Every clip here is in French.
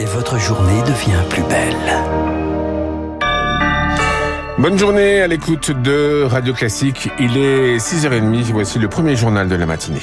et votre journée devient plus belle. Bonne journée à l'écoute de Radio Classique. Il est 6h30. Voici le premier journal de la matinée.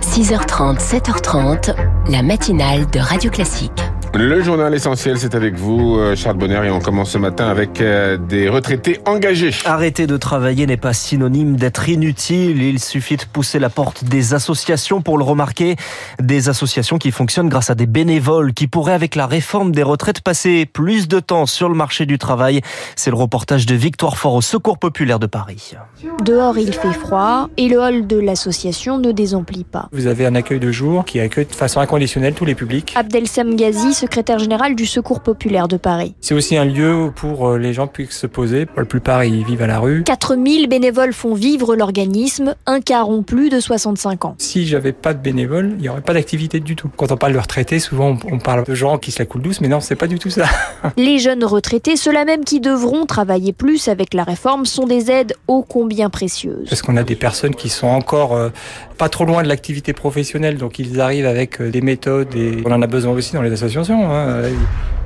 6h30, 7h30, la matinale de Radio Classique. Le journal essentiel, c'est avec vous, euh, Charles Bonner, et on commence ce matin avec euh, des retraités engagés. Arrêter de travailler n'est pas synonyme d'être inutile. Il suffit de pousser la porte des associations pour le remarquer. Des associations qui fonctionnent grâce à des bénévoles qui pourraient, avec la réforme des retraites, passer plus de temps sur le marché du travail. C'est le reportage de Victoire Fort au Secours Populaire de Paris. Dehors, il fait froid et le hall de l'association ne désemplit pas. Vous avez un accueil de jour qui accueille de façon inconditionnelle tous les publics. Abdel Samgazi, secrétaire général du Secours populaire de Paris. C'est aussi un lieu pour euh, les gens puissent se poser. Pour la plupart, ils vivent à la rue. 4000 bénévoles font vivre l'organisme, un quart ont plus de 65 ans. Si j'avais pas de bénévoles, il n'y aurait pas d'activité du tout. Quand on parle de retraités, souvent on parle de gens qui se la coulent douce, mais non, c'est pas du tout ça. les jeunes retraités, ceux-là même qui devront travailler plus avec la réforme, sont des aides ô combien précieuses. Parce qu'on a des personnes qui sont encore euh, pas trop loin de l'activité professionnelle, donc ils arrivent avec euh, des méthodes et on en a besoin aussi dans les associations. Hein.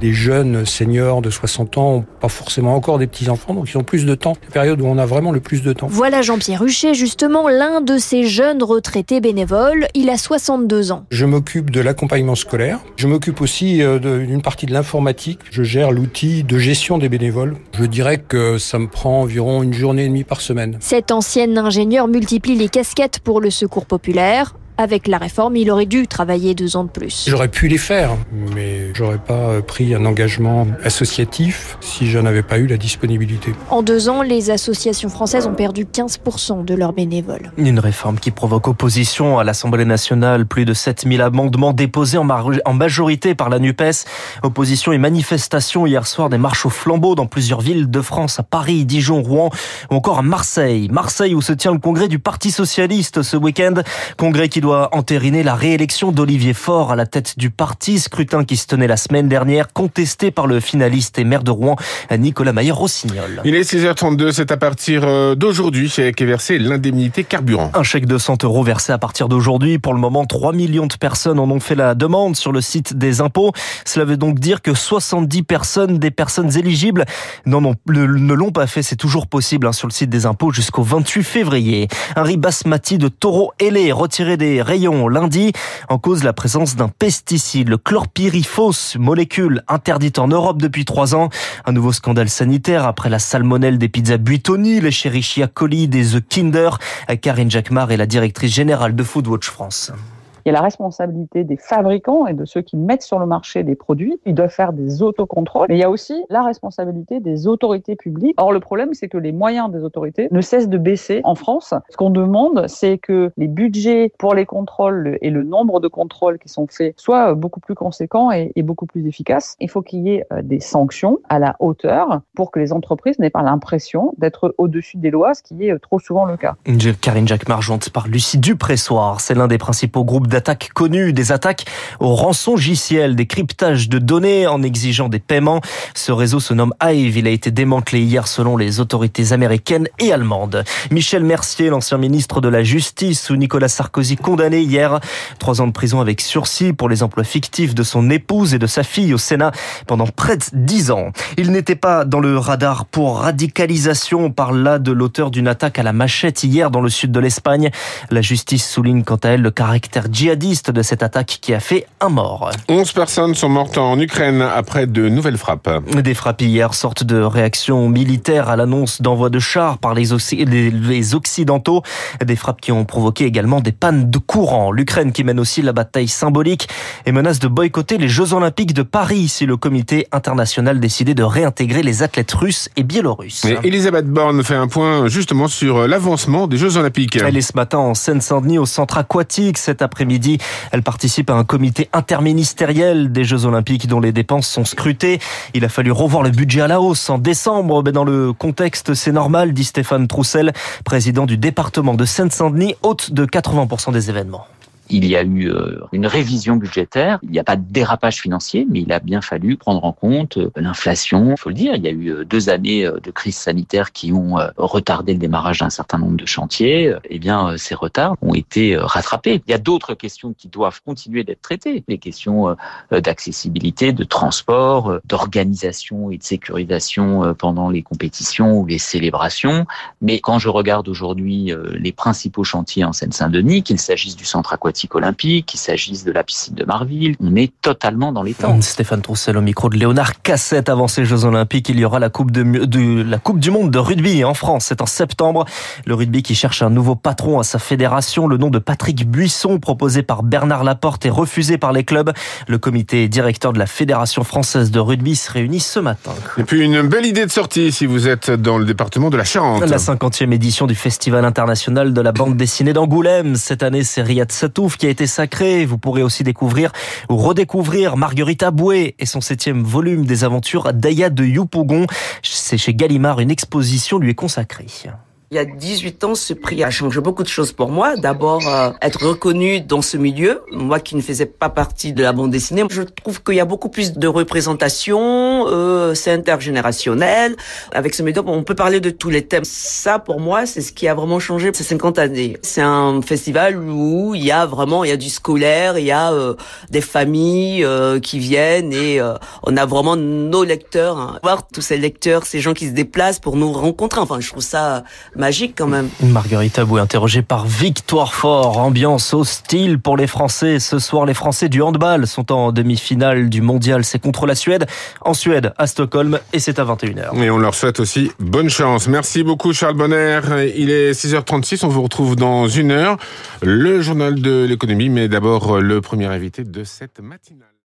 Les jeunes seniors de 60 ans n'ont pas forcément encore des petits-enfants, donc ils ont plus de temps. La période où on a vraiment le plus de temps. Voilà Jean-Pierre Huchet, justement l'un de ces jeunes retraités bénévoles. Il a 62 ans. Je m'occupe de l'accompagnement scolaire. Je m'occupe aussi euh, d'une partie de l'informatique. Je gère l'outil de gestion des bénévoles. Je dirais que ça me prend environ une journée et demie par semaine. Cet ancien ingénieur multiplie les casquettes pour le secours populaire. Avec la réforme, il aurait dû travailler deux ans de plus. J'aurais pu les faire, mais j'aurais pas pris un engagement associatif si je n'avais pas eu la disponibilité. En deux ans, les associations françaises ont perdu 15% de leurs bénévoles. Une réforme qui provoque opposition à l'Assemblée nationale. Plus de 7000 amendements déposés en majorité par la NUPES. Opposition et manifestation hier soir des marches au flambeau dans plusieurs villes de France, à Paris, Dijon, Rouen ou encore à Marseille. Marseille où se tient le congrès du Parti Socialiste ce week-end. Congrès qui doit entériner la réélection d'Olivier Faure à la tête du parti, scrutin qui se tenait la semaine dernière, contesté par le finaliste et maire de Rouen, Nicolas Mayer-Rossignol. Il est 6h32, c'est à partir euh, d'aujourd'hui qu'est versé l'indemnité carburant. Un chèque de 100 euros versé à partir d'aujourd'hui. Pour le moment, 3 millions de personnes en ont fait la demande sur le site des impôts. Cela veut donc dire que 70 personnes, des personnes éligibles, non, non, ne l'ont pas fait. C'est toujours possible hein, sur le site des impôts jusqu'au 28 février. Un riz basmati de taureau ailé retiré des rayons lundi en cause la présence d'un pesticide, le chlorpyrifos, molécule interdite en Europe depuis trois ans. Un nouveau scandale sanitaire après la salmonelle des pizzas Buitoni, les Cherichia coli des The Kinder. Karine Jacquemart est la directrice générale de Foodwatch France. Il y a la responsabilité des fabricants et de ceux qui mettent sur le marché des produits. Ils doivent faire des autocontrôles. Mais il y a aussi la responsabilité des autorités publiques. Or, le problème, c'est que les moyens des autorités ne cessent de baisser en France. Ce qu'on demande, c'est que les budgets pour les contrôles et le nombre de contrôles qui sont faits soient beaucoup plus conséquents et, beaucoup plus efficaces. Il faut qu'il y ait euh, des sanctions à la hauteur pour que les entreprises n'aient pas l'impression d'être au-dessus des lois, ce qui est euh, trop souvent le cas. Karine Jacques Marjante par Lucie Dupressoir. C'est l'un des principaux groupes d'attaques connues, des attaques au rançongiciel, des cryptages de données en exigeant des paiements. Ce réseau se nomme Hive. Il a été démantelé hier selon les autorités américaines et allemandes. Michel Mercier, l'ancien ministre de la Justice, ou Nicolas Sarkozy condamné hier. Trois ans de prison avec sursis pour les emplois fictifs de son épouse et de sa fille au Sénat pendant près de dix ans. Il n'était pas dans le radar pour radicalisation. On parle là de l'auteur d'une attaque à la machette hier dans le sud de l'Espagne. La justice souligne quant à elle le caractère de cette attaque qui a fait un mort. 11 personnes sont mortes en Ukraine après de nouvelles frappes. Des frappes hier, sorte de réaction militaire à l'annonce d'envoi de chars par les, les Occidentaux. Des frappes qui ont provoqué également des pannes de courant. L'Ukraine qui mène aussi la bataille symbolique et menace de boycotter les Jeux Olympiques de Paris si le comité international décidait de réintégrer les athlètes russes et biélorusses. Et Elisabeth Borne fait un point justement sur l'avancement des Jeux Olympiques. Elle est ce matin en Seine-Saint-Denis au centre aquatique. Cet après-midi, elle participe à un comité interministériel des Jeux Olympiques dont les dépenses sont scrutées. Il a fallu revoir le budget à la hausse en décembre, mais dans le contexte, c'est normal, dit Stéphane Troussel, président du département de Seine-Saint-Denis, hôte de 80% des événements. Il y a eu euh, une révision budgétaire. Il n'y a pas de dérapage financier, mais il a bien fallu prendre en compte euh, l'inflation. Il faut le dire, il y a eu euh, deux années de crise sanitaire qui ont retardé le démarrage d'un certain nombre de chantiers. Eh bien, ces retards ont été rattrapés. Il y a d'autres questions qui doivent continuer d'être traitées. Les questions d'accessibilité, de transport, d'organisation et de sécurisation pendant les compétitions ou les célébrations. Mais quand je regarde aujourd'hui les principaux chantiers en Seine-Saint-Denis, qu'il s'agisse du centre aquatique olympique, qu'il s'agisse de la piscine de Marville, on est totalement dans les temps. Stéphane Troussel au micro de Léonard Cassette avant ces Jeux Olympiques. Il y aura la Coupe, de, la coupe du Monde de rugby en France. C'est en septembre. Le rugby qui cherche un nouveau patron à sa fédération. Le nom de Patrick Buisson, proposé par Bernard Laporte, est refusé par les clubs. Le comité directeur de la Fédération française de rugby se réunit ce matin. Et puis une belle idée de sortie si vous êtes dans le département de la Charente. La 50e édition du Festival international de la bande dessinée d'Angoulême. Cette année, c'est Riyad Qui a été sacré. Vous pourrez aussi découvrir ou redécouvrir Marguerite Aboué et son septième volume des aventures d'Aya de Youpougon. C'est chez Gallimard, une exposition lui est consacrée. Il y a 18 ans, ce prix a changé beaucoup de choses pour moi. D'abord, euh, être reconnu dans ce milieu, moi qui ne faisais pas partie de la bande dessinée. Je trouve qu'il y a beaucoup plus de représentation, euh, c'est intergénérationnel. Avec ce médium, on peut parler de tous les thèmes. Ça, pour moi, c'est ce qui a vraiment changé ces 50 années. C'est un festival où il y a vraiment, il y a du scolaire, il y a euh, des familles euh, qui viennent et on a vraiment nos lecteurs. Hein. Voir tous ces lecteurs, ces gens qui se déplacent pour nous rencontrer. Enfin, je trouve ça magique quand même. Marguerite Abou interrogée par Victoire Fort. Ambiance hostile pour les Français. Ce soir, les Français du handball sont en demi-finale du mondial. C'est contre la Suède, en Suède, à Stockholm, et c'est à 21h. Et on leur souhaite aussi bonne chance. Merci beaucoup Charles Bonner. Il est 6h36, on vous retrouve dans une heure. Le journal de l'économie, mais d'abord le premier invité de cette matinale.